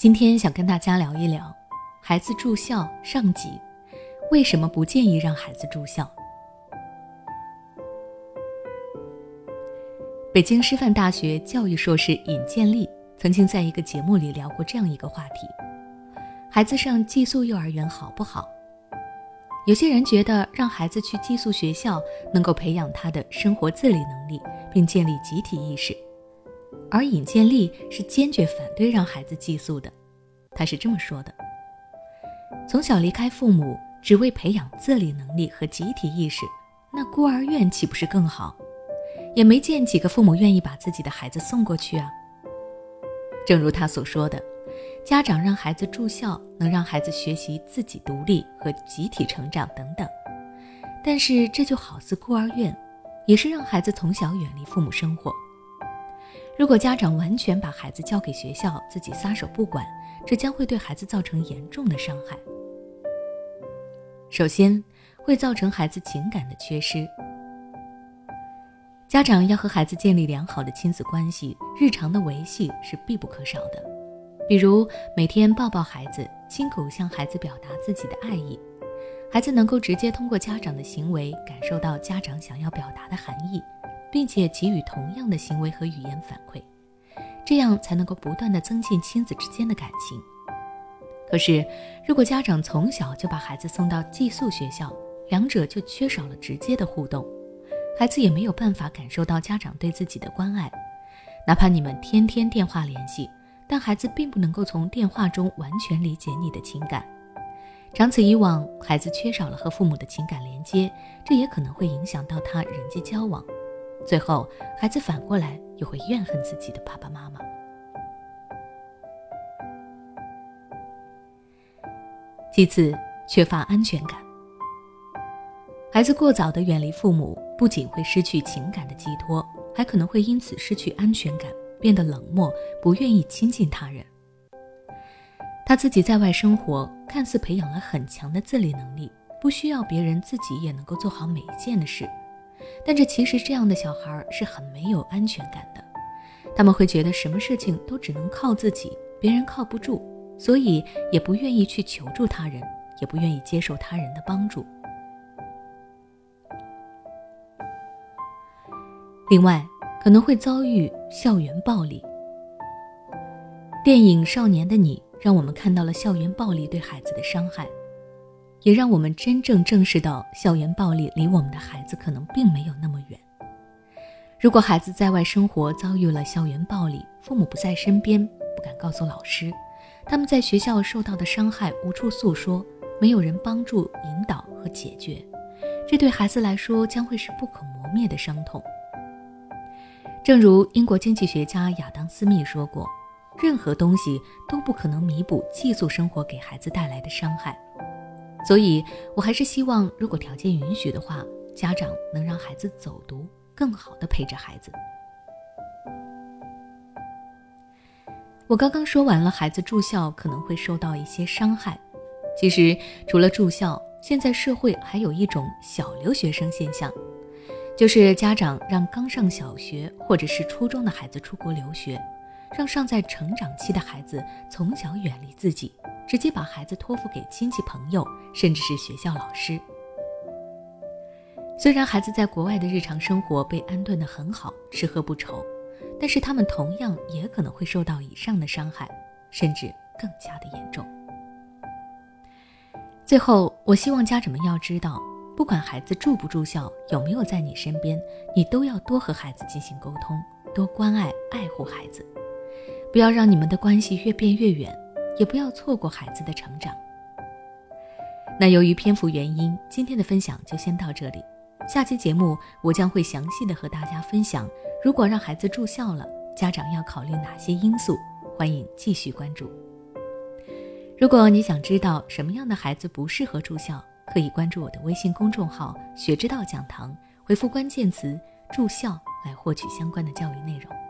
今天想跟大家聊一聊，孩子住校上集，为什么不建议让孩子住校？北京师范大学教育硕士尹建莉曾经在一个节目里聊过这样一个话题：孩子上寄宿幼儿园好不好？有些人觉得让孩子去寄宿学校能够培养他的生活自理能力，并建立集体意识。而尹建莉是坚决反对让孩子寄宿的，他是这么说的：“从小离开父母，只为培养自理能力和集体意识，那孤儿院岂不是更好？也没见几个父母愿意把自己的孩子送过去啊。”正如他所说的。家长让孩子住校，能让孩子学习自己独立和集体成长等等。但是这就好似孤儿院，也是让孩子从小远离父母生活。如果家长完全把孩子交给学校，自己撒手不管，这将会对孩子造成严重的伤害。首先，会造成孩子情感的缺失。家长要和孩子建立良好的亲子关系，日常的维系是必不可少的。比如每天抱抱孩子，亲口向孩子表达自己的爱意，孩子能够直接通过家长的行为感受到家长想要表达的含义，并且给予同样的行为和语言反馈，这样才能够不断的增进亲子之间的感情。可是，如果家长从小就把孩子送到寄宿学校，两者就缺少了直接的互动，孩子也没有办法感受到家长对自己的关爱，哪怕你们天天电话联系。但孩子并不能够从电话中完全理解你的情感，长此以往，孩子缺少了和父母的情感连接，这也可能会影响到他人际交往，最后孩子反过来又会怨恨自己的爸爸妈妈。其次，缺乏安全感，孩子过早的远离父母，不仅会失去情感的寄托，还可能会因此失去安全感。变得冷漠，不愿意亲近他人。他自己在外生活，看似培养了很强的自理能力，不需要别人，自己也能够做好每一件的事。但这其实这样的小孩是很没有安全感的。他们会觉得什么事情都只能靠自己，别人靠不住，所以也不愿意去求助他人，也不愿意接受他人的帮助。另外。可能会遭遇校园暴力。电影《少年的你》让我们看到了校园暴力对孩子的伤害，也让我们真正正视到校园暴力离我们的孩子可能并没有那么远。如果孩子在外生活遭遇了校园暴力，父母不在身边，不敢告诉老师，他们在学校受到的伤害无处诉说，没有人帮助引导和解决，这对孩子来说将会是不可磨灭的伤痛。正如英国经济学家亚当·斯密说过：“任何东西都不可能弥补寄宿生活给孩子带来的伤害。”所以，我还是希望，如果条件允许的话，家长能让孩子走读，更好的陪着孩子。我刚刚说完了，孩子住校可能会受到一些伤害。其实，除了住校，现在社会还有一种小留学生现象。就是家长让刚上小学或者是初中的孩子出国留学，让尚在成长期的孩子从小远离自己，直接把孩子托付给亲戚朋友，甚至是学校老师。虽然孩子在国外的日常生活被安顿得很好，吃喝不愁，但是他们同样也可能会受到以上的伤害，甚至更加的严重。最后，我希望家长们要知道。不管孩子住不住校，有没有在你身边，你都要多和孩子进行沟通，多关爱爱护孩子，不要让你们的关系越变越远，也不要错过孩子的成长。那由于篇幅原因，今天的分享就先到这里。下期节目我将会详细的和大家分享，如果让孩子住校了，家长要考虑哪些因素？欢迎继续关注。如果你想知道什么样的孩子不适合住校，可以关注我的微信公众号“学之道讲堂”，回复关键词“住校”来获取相关的教育内容。